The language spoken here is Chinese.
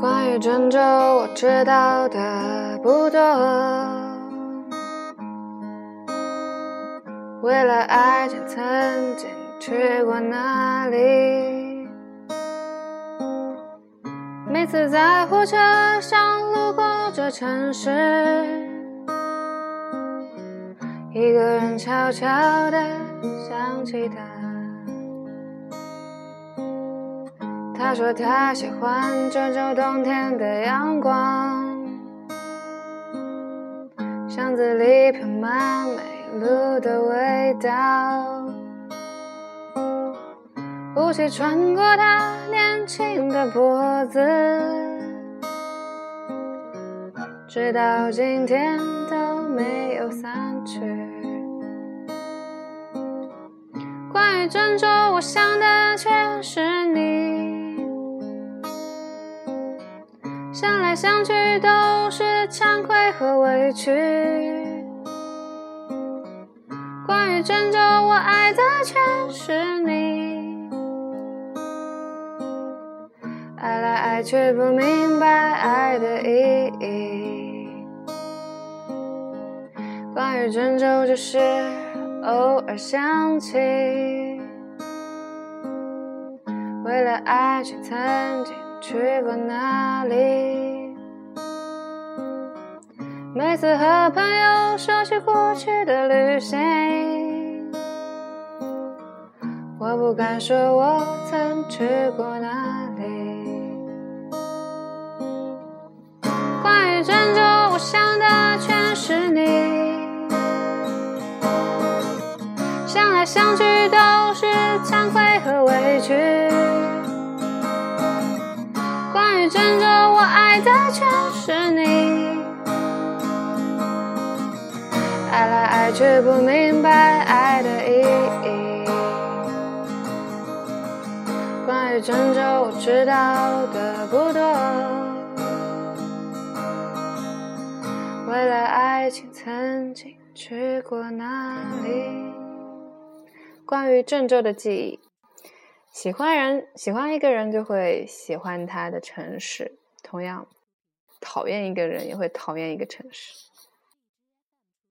关于郑州，我知道的不多。为了爱情，曾经去过那里。每次在火车上路过这城市，一个人悄悄地想起他。他说他喜欢郑州冬天的阳光，巷子里飘满梅露的味道，雾气穿过他年轻的脖子，直到今天都没有散去。关于郑州，我想的全是你。想来想去都是惭愧和委屈。关于郑州，我爱的全是你。爱来爱去不明白爱的意义。关于郑州，只是偶尔想起。为了爱情，曾经。去过哪里？每次和朋友说起过去的旅行，我不敢说我曾去过哪里。关于郑州，我想的全是你，想来想去都是惭愧和委屈。关于郑州，我爱的全是你。爱来爱去不明白爱的意义。关于郑州，我知道的不多。为了爱情，曾经去过哪里？关于郑州的记忆。喜欢人，喜欢一个人就会喜欢他的城市；同样，讨厌一个人也会讨厌一个城市。